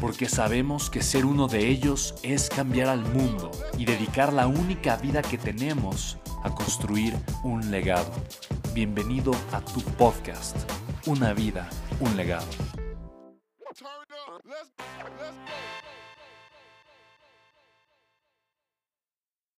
porque sabemos que ser uno de ellos es cambiar al mundo y dedicar la única vida que tenemos a construir un legado. Bienvenido a tu podcast, Una vida, un legado.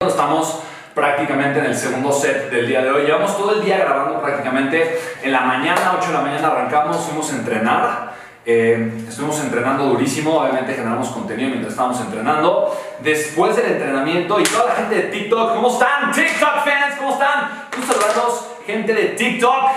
Estamos prácticamente en el segundo set del día de hoy. Llevamos todo el día grabando prácticamente. En la mañana, 8 de la mañana arrancamos, fuimos a entrenar. Eh, estuvimos entrenando durísimo, obviamente generamos contenido mientras estábamos entrenando. Después del entrenamiento y toda la gente de TikTok, ¿cómo están? TikTok fans, ¿cómo están? Quiero saludarlos, gente de TikTok,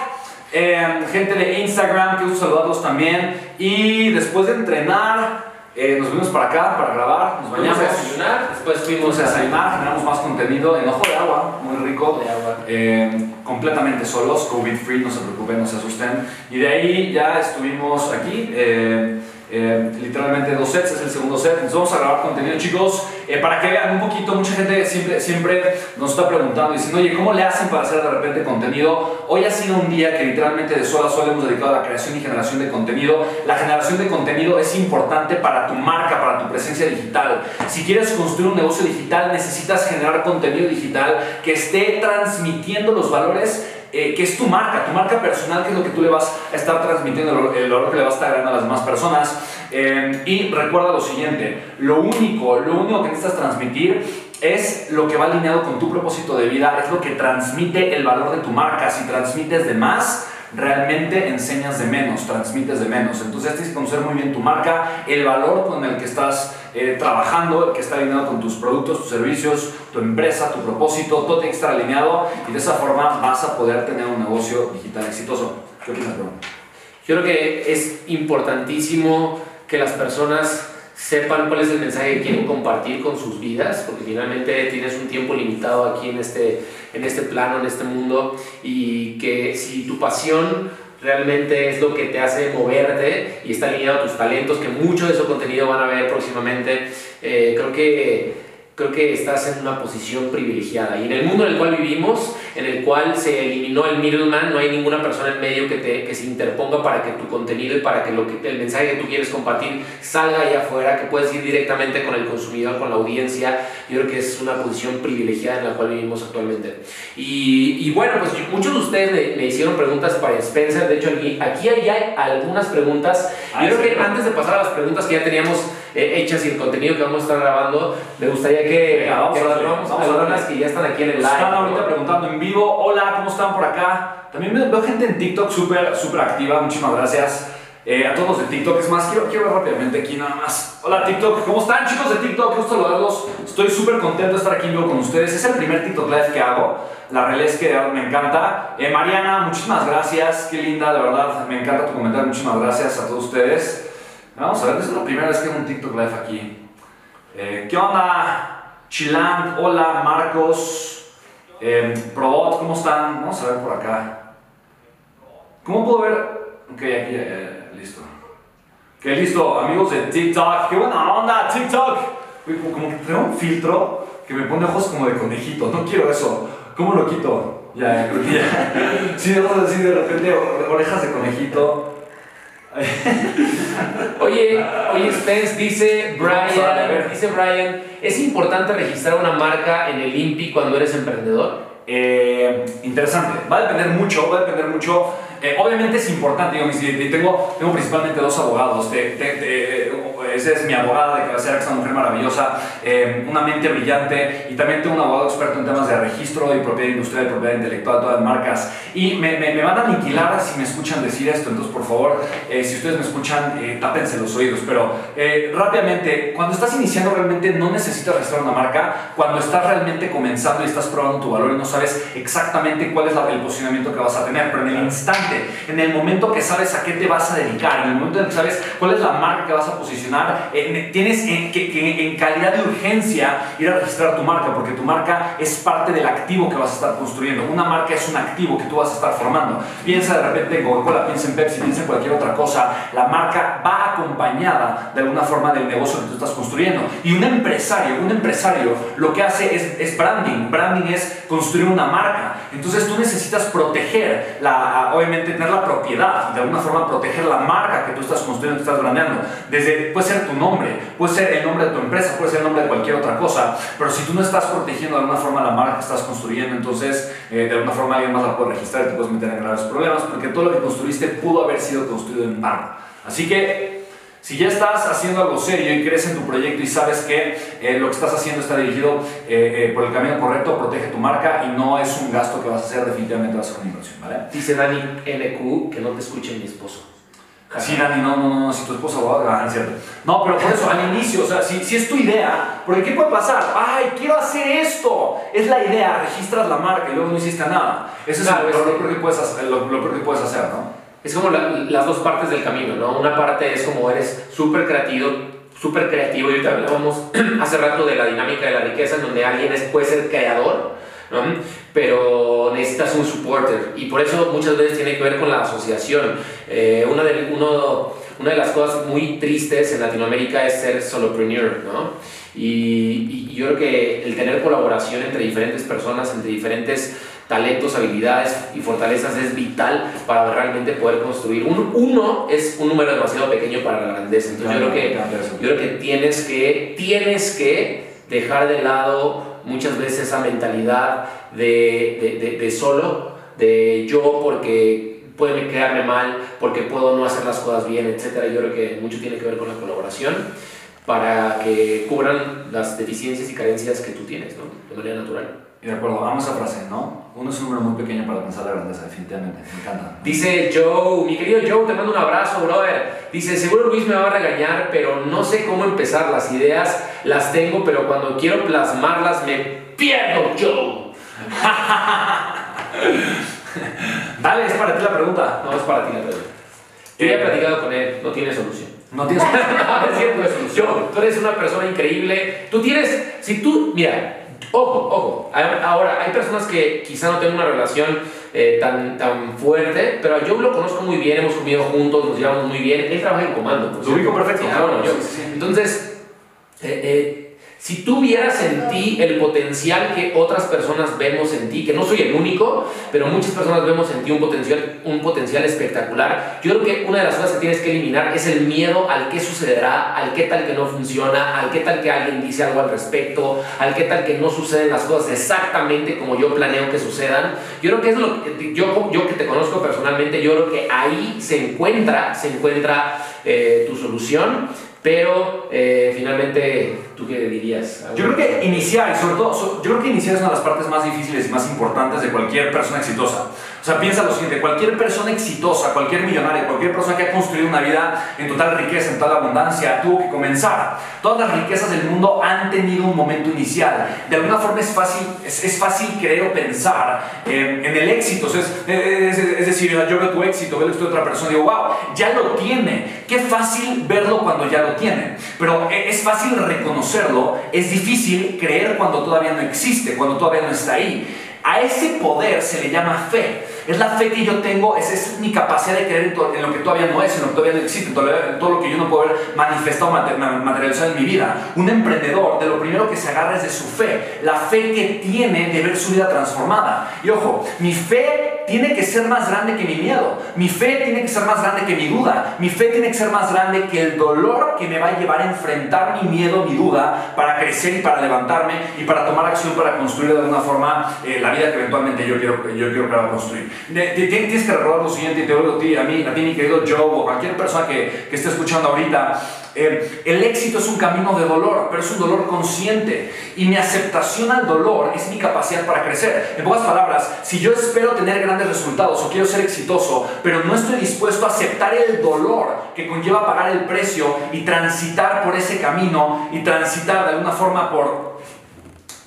eh, gente de Instagram, quiero saludarlos también. Y después de entrenar, eh, nos vinimos para acá para grabar, nos bañamos. Fuimos a desayunar, después fuimos a desayunar, generamos más contenido en ojo de agua, muy rico. De agua. Eh, completamente solos, COVID free, no se preocupen, no se asusten. Y de ahí ya estuvimos aquí. eh, eh, literalmente dos sets, es el segundo set. Entonces vamos a grabar contenido, chicos, eh, para que vean un poquito. Mucha gente siempre, siempre nos está preguntando, diciendo, oye, ¿cómo le hacen para hacer de repente contenido? Hoy ha sido un día que literalmente de sol a sol hemos dedicado a la creación y generación de contenido. La generación de contenido es importante para tu marca, para tu presencia digital. Si quieres construir un negocio digital, necesitas generar contenido digital que esté transmitiendo los valores eh, que es tu marca, tu marca personal, que es lo que tú le vas a estar transmitiendo, el valor, que le vas a estar dando a las demás personas. Eh, y recuerda lo siguiente, lo único, lo único que necesitas transmitir es lo que va alineado con tu propósito de vida, es lo que transmite el valor de tu marca. Si transmites de más, realmente enseñas de menos, transmites de menos. Entonces tienes que conocer muy bien tu marca, el valor con el que estás eh, trabajando, el que está alineado con tus productos, tus servicios, tu empresa, tu propósito, todo tiene que estar alineado y de esa forma vas a poder tener un negocio digital exitoso. ¿Qué opinas, bro? Yo creo que es importantísimo que las personas sepan cuál es el mensaje que quieren compartir con sus vidas, porque finalmente tienes un tiempo limitado aquí en este, en este plano, en este mundo, y que si tu pasión realmente es lo que te hace moverte y está alineado a tus talentos, que mucho de ese contenido van a ver próximamente, eh, creo que creo que estás en una posición privilegiada. Y en el mundo en el cual vivimos, en el cual se eliminó el middleman, no hay ninguna persona en medio que, te, que se interponga para que tu contenido y para que, lo que el mensaje que tú quieres compartir salga allá afuera, que puedes ir directamente con el consumidor, con la audiencia. Yo creo que es una posición privilegiada en la cual vivimos actualmente. Y, y bueno, pues muchos de ustedes me, me, hicieron preguntas para Spencer. De hecho, aquí, aquí hay algunas preguntas. Yo creo que antes de pasar a las preguntas que ya teníamos eh, hechas y el contenido que vamos a estar grabando, me gustaría que, Venga, vamos que a darle, vamos a vamos a algunas darle. que ya están aquí en el live. Están ahorita preguntando en vivo, hola, ¿cómo están por acá? También veo gente en TikTok súper, súper activa, muchísimas gracias. Eh, a todos los de TikTok, es más, quiero, quiero ver rápidamente aquí nada más. Hola TikTok, ¿cómo están chicos de TikTok? Gusto saludarlos. Estoy súper contento de estar aquí en vivo con ustedes. Es el primer TikTok Live que hago. La realidad es que me encanta. Eh, Mariana, muchísimas gracias. Qué linda, de verdad. Me encanta tu comentario. Muchísimas gracias a todos ustedes. Vamos a ver, es la primera vez que hago un TikTok Live aquí. Eh, ¿Qué onda? Chilang, hola, Marcos, eh, Probot, ¿cómo están? Vamos a ver por acá. ¿Cómo puedo ver? Ok, aquí, eh, listo. Ok, listo, amigos de TikTok. ¡Qué buena onda, TikTok! Como, que tengo un filtro que me pone ojos como de conejito. No quiero eso. ¿Cómo lo quito? Ya, ya, creo ya. Sí, de repente orejas de conejito. Oye, oye, Spence, dice Brian, dice Brian, ¿es importante registrar una marca en el INPI cuando eres emprendedor? Eh, interesante, va a depender mucho, va a depender mucho. eh, obviamente es importante, tengo, tengo principalmente dos abogados, esa es mi abogada de cabecera, que es una mujer maravillosa, eh, una mente brillante, y también tengo un abogado experto en temas de registro y propiedad industrial propiedad intelectual, todas marcas, y me, me, van a aniquilar si me escuchan decir esto, entonces por favor, eh, si ustedes me escuchan, tápense los oídos, pero rápidamente, cuando estás iniciando realmente no necesitas registrar una marca, cuando estás realmente comenzando y estás probando tu valor y no sabes exactamente cuál es el posicionamiento que vas a tener, pero en el instante, en el momento que sabes a qué te vas a dedicar, en el momento en que sabes cuál es la marca que vas a posicionar, tienes que, en calidad de urgencia ir a registrar tu marca, porque tu marca es parte del activo que vas a estar construyendo. Una marca es un activo que tú vas a estar formando. Piensa de repente en Coca-Cola, piensa en Pepsi, piensa en cualquier otra cosa. La marca va acompañada de alguna forma del negocio que tú estás construyendo. Y un empresario, un empresario lo que hace es, es branding. Branding es construir una marca. Entonces tú necesitas proteger, la, obviamente tener la propiedad de alguna forma proteger la marca que tú estás construyendo, que estás brandeando. Desde, puede ser tu nombre, puede ser el nombre de tu empresa, puede ser el nombre de cualquier otra cosa, pero si tú no estás protegiendo de alguna forma la marca que estás construyendo, entonces eh, de alguna forma alguien más la puede registrar y te puedes meter en graves problemas porque todo lo que construiste pudo haber sido construido en vano. Así que si ya estás haciendo algo serio y crees en tu proyecto y sabes que eh, lo que estás haciendo está dirigido eh, eh, por el camino correcto, protege tu marca y no es un gasto que vas a hacer, definitivamente vas a hacer una inversión, ¿vale? Dice Dani NQ que no te escuche mi esposo. Sí, Dani, no, no, no, si tu esposo va a ¿cierto? No, pero por eso, al inicio, o sea, si, si, es tu idea, porque ¿qué puede pasar? ¡Ay, quiero hacer esto! Es la idea, registras la marca y luego no hiciste nada. Eso es lo, lo, peor que puedes, lo, lo peor que puedes hacer, ¿no? es como las dos partes del camino, ¿no? Una parte es como eres súper creativo, súper creativo, y ahorita hablábamos hace rato de la dinámica de la riqueza, en donde alguien es, puede ser creador, ¿no? pero necesitas un supporter, y por eso muchas veces tiene que ver con la asociación. Eh, una, de, uno, una de las cosas muy tristes en Latinoamérica es ser solopreneur, ¿no? Y, y yo creo que el tener colaboración entre diferentes personas, entre diferentes talentos, habilidades y fortalezas es vital para realmente poder construir. Un, uno es un número demasiado pequeño para la grandeza. Entonces yo, creo que, yo creo que tienes que, tienes que dejar de lado muchas veces esa mentalidad de, de, de, solo, de yo porque puede quedarme mal, porque puedo no hacer las cosas bien, etc. Yo creo que mucho tiene que ver con la colaboración para que cubran las deficiencias y carencias que tú tienes, ¿no? De manera natural. Y de acuerdo, vamos a esa frase, ¿no? Uno es un número muy pequeño para pensar la grandeza, definitivamente. Me encanta. Dice Joe, mi querido Joe, te mando un abrazo, brother. Dice, seguro Luis me va a regañar, pero no sé cómo empezar. Las ideas las tengo, pero cuando quiero plasmarlas me pierdo, Joe. Dale, es para ti la pregunta. No, es para ti la pregunta. Yo ya he platicado con él, no tiene solución. No tiene solución. Yo, tú eres una persona increíble. Tú tienes, si tú, mira, Ojo, ojo. Ahora, hay personas que quizá no tengan una relación eh, tan, tan fuerte, pero yo lo conozco muy bien, hemos comido juntos, nos llevamos muy bien. Él trabaja en comando. Lo ubico perfecto. Entonces, eh, eh si tú vieras en ti el potencial que otras personas vemos en ti, que no soy el único, pero muchas personas vemos en ti un potencial, un potencial espectacular, yo creo que una de las cosas que tienes que eliminar es el miedo al qué sucederá, al qué tal que no funciona, al qué tal que alguien dice algo al respecto, al qué tal que no suceden las cosas exactamente como yo planeo que sucedan. Yo creo que es lo que yo, yo que te conozco personalmente, yo creo que ahí se encuentra, se encuentra eh, tu solución. Pero eh, finalmente, ¿tú qué dirías? Yo creo que iniciar, y sobre todo, yo creo que iniciar es una de las partes más difíciles y más importantes de cualquier persona exitosa. O sea, piensa lo siguiente, cualquier persona exitosa, cualquier millonario, cualquier persona que ha construido una vida en total riqueza, en total abundancia, tuvo que comenzar. Todas las riquezas del mundo han tenido un momento inicial. De alguna forma es fácil, es, fácil creer o pensar en el éxito. es, es, decir, yo veo tu éxito, veo el de otra persona y digo, wow, ya lo tiene. Qué fácil verlo cuando ya lo tiene. Pero e, es fácil reconocerlo, es difícil creer cuando todavía no existe, cuando todavía no está ahí. A ese poder se le llama fe. Es la fe que yo tengo, es, es mi capacidad de creer en, lo que todavía no es, en lo que todavía no existe, en todo, lo que yo no puedo ver manifestado, materializado en mi vida. Un emprendedor, de lo primero que se agarra es de su fe, la fe que tiene de ver su vida transformada. Y ojo, mi fe tiene que ser más grande que mi miedo. Mi fe tiene que ser más grande que mi duda. Mi fe tiene que ser más grande que el dolor que me va a llevar a enfrentar mi miedo, mi duda, para crecer y para levantarme y para tomar acción para construir de alguna forma eh, la vida que eventualmente yo quiero, yo quiero para construir. Tienes que recordar lo siguiente, y te lo digo a ti, a mí, mi querido Joe, o cualquier persona que, que esté escuchando ahorita. El éxito es un camino de dolor, pero es un dolor consciente. Y mi aceptación al dolor es mi capacidad para crecer. En pocas palabras, si yo espero tener grandes resultados o quiero ser exitoso, pero no estoy dispuesto a aceptar el dolor que conlleva pagar el precio y transitar por ese camino y transitar de alguna forma por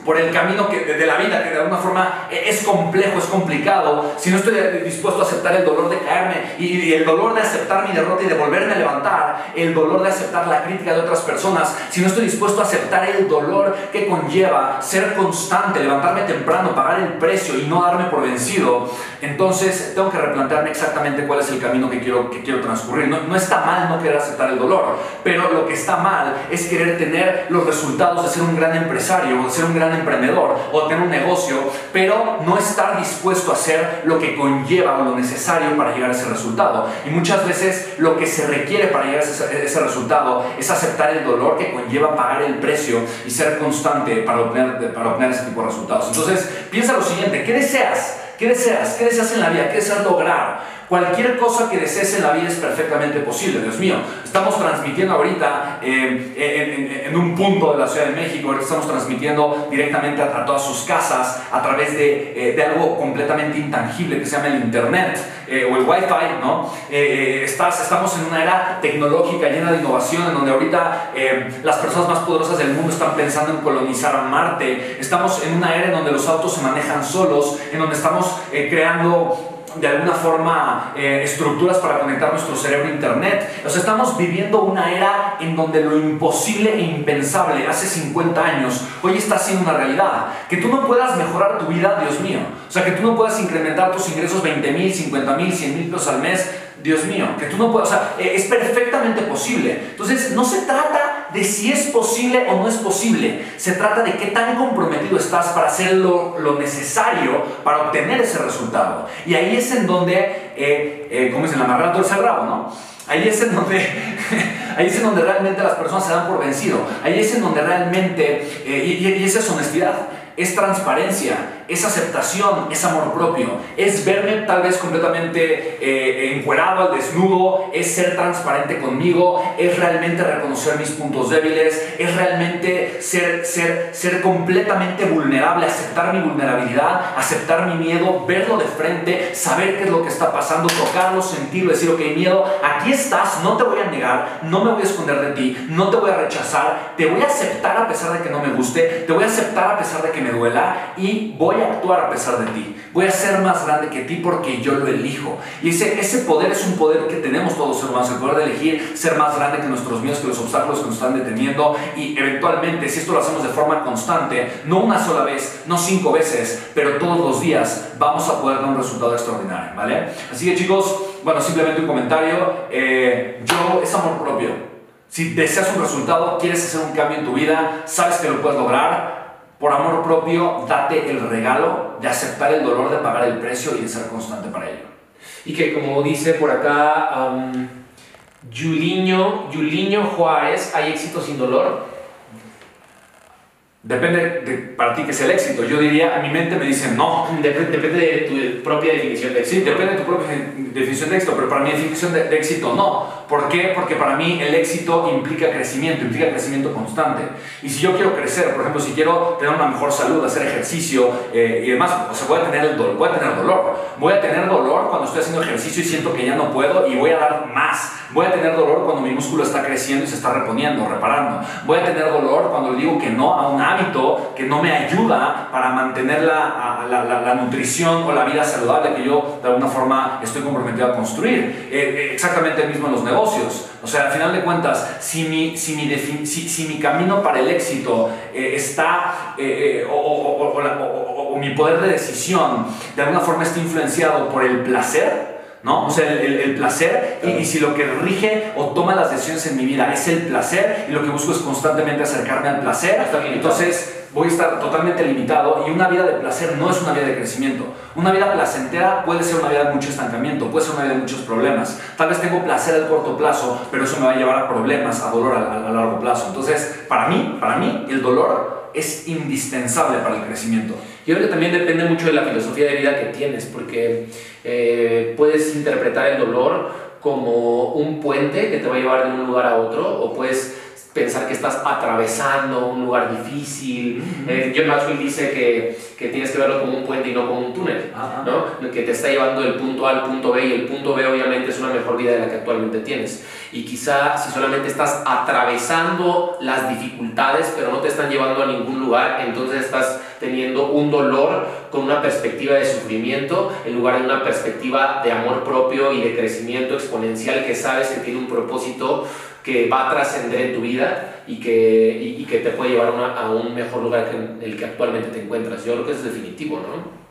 por el camino que, de, la vida, que de alguna forma es complejo, es complicado, si no estoy dispuesto a aceptar el dolor de caerme y, el dolor de aceptar mi derrota y de volverme a levantar, el dolor de aceptar la crítica de otras personas, si no estoy dispuesto a aceptar el dolor que conlleva ser constante, levantarme temprano, pagar el precio y no darme por vencido, entonces tengo que replantearme exactamente cuál es el camino que quiero, que quiero transcurrir. No, no está mal no querer aceptar el dolor, pero lo que está mal es querer tener los resultados de ser un gran empresario, de ser un gran emprendedor o tener un negocio, pero no estar dispuesto a hacer lo que conlleva o lo necesario para llegar a ese resultado. Y muchas veces lo que se requiere para llegar a ese, resultado es aceptar el dolor que conlleva pagar el precio y ser constante para obtener, para obtener ese tipo de resultados. Entonces, piensa lo siguiente, ¿qué deseas? ¿Qué deseas? ¿Qué deseas en la vida? ¿Qué deseas lograr? Cualquier cosa que desees en la vida es perfectamente posible, Dios mío. Estamos transmitiendo ahorita eh, en, un punto de la Ciudad de México, estamos transmitiendo directamente a, todas sus casas a través de, eh, algo completamente intangible que se llama el Internet eh, o el Wi-Fi, ¿no? Estás, estamos en una era tecnológica llena de innovación en donde ahorita las personas más poderosas del mundo están pensando en colonizar Marte. Estamos en una era en donde los autos se manejan solos, en donde estamos creando de alguna forma eh, estructuras para conectar nuestro cerebro a Internet. O sea, estamos viviendo una era en donde lo imposible e impensable hace 50 años hoy está siendo una realidad. Que tú no puedas mejorar tu vida, Dios mío. O sea, que tú no puedas incrementar tus ingresos 20 mil, 50 mil, 100 mil pesos al mes Dios mío, que tú no puedes, o sea, eh, es perfectamente posible. Entonces, no se trata de si es posible o no es posible, se trata de qué tan comprometido estás para hacer lo, necesario para obtener ese resultado. Y ahí es en donde, eh, eh, como dicen, la marrana el cerrado, ¿no? Ahí es en donde, ahí es en donde realmente las personas se dan por vencido. Ahí es en donde realmente, y, y esa es honestidad, es transparencia, es aceptación, es amor propio, es verme tal vez completamente eh, encuerado al desnudo, es ser transparente conmigo, es realmente reconocer mis puntos débiles, es realmente ser, ser, ser completamente vulnerable, aceptar mi vulnerabilidad, aceptar mi miedo, verlo de frente, saber qué es lo que está pasando, tocarlo, sentirlo, decir, ok, miedo, aquí estás, no te voy a negar, no me voy a esconder de ti, no te voy a rechazar, te voy a aceptar a pesar de que no me guste, te voy a aceptar a pesar de que me duela y voy a actuar a pesar de ti. Voy a ser más grande que ti porque yo lo elijo. Y ese, ese poder es un poder que tenemos todos los humanos, el poder de elegir ser más grande que nuestros miedos, que los obstáculos que nos están deteniendo. Y eventualmente, si esto lo hacemos de forma constante, no una sola vez, no cinco veces, pero todos los días, vamos a poder dar un resultado extraordinario, ¿vale? Así que chicos, bueno, simplemente un comentario. Eh, yo, es amor propio. Si deseas un resultado, quieres hacer un cambio en tu vida, sabes que lo puedes lograr, por amor propio, date el regalo de aceptar el dolor de pagar el precio y de ser constante para ello. Y que como dice por acá um, Juliño, Juárez, ¿hay éxito sin dolor? Depende de para ti que es el éxito. Yo diría, a mi mente me dice no. Depende, de tu propia definición de éxito. Sí, depende de tu propia definición de éxito, pero para mi definición de, éxito no. ¿Por qué? Porque para mí el éxito implica crecimiento, implica crecimiento constante. Y si yo quiero crecer, por ejemplo, si quiero tener una mejor salud, hacer ejercicio eh, y demás, o sea, voy a, tener el dolor, voy a tener dolor. Voy a tener dolor cuando estoy haciendo ejercicio y siento que ya no puedo y voy a dar más. Voy a tener dolor cuando mi músculo está creciendo y se está reponiendo, reparando. Voy a tener dolor cuando le digo que no a un hábito que no me ayuda para mantener la, la, la, nutrición o la vida saludable que yo de alguna forma estoy comprometido a construir. Eh, eh, exactamente el mismo en los negocios. O sea, al final de cuentas, si mi, si mi, si, si mi camino para el éxito eh, está, o, o, o mi poder de decisión de alguna forma está influenciado por el placer, ¿no? O sea, el, placer, y, si lo que rige o toma las decisiones en mi vida es el placer, y lo que busco es constantemente acercarme al placer, entonces voy a estar totalmente limitado y una vida de placer no es una vida de crecimiento. Una vida placentera puede ser una vida de mucho estancamiento, puede ser una vida de muchos problemas. Tal vez tengo placer a corto plazo, pero eso me va a llevar a problemas, a dolor a, largo plazo. Entonces, para mí, para mí, el dolor es indispensable para el crecimiento. Yo creo que también depende mucho de la filosofía de vida que tienes, porque eh, puedes interpretar el dolor como un puente que te va a llevar de un lugar a otro, o puedes pensar que estás atravesando un lugar difícil. Eh, John Maxwell dice que, que, tienes que verlo como un puente y no como un túnel, ¿no? que te está llevando del punto A al punto B y el punto B obviamente es una mejor vida de la que actualmente tienes. Y quizá si solamente estás atravesando las dificultades pero no te están llevando a ningún lugar, entonces estás teniendo un dolor con una perspectiva de sufrimiento en lugar de una perspectiva de amor propio y de crecimiento exponencial que sabes que tiene un propósito que va a trascender en tu vida y que, y, que te puede llevar a un mejor lugar que el que actualmente te encuentras. Yo creo que es definitivo, ¿no?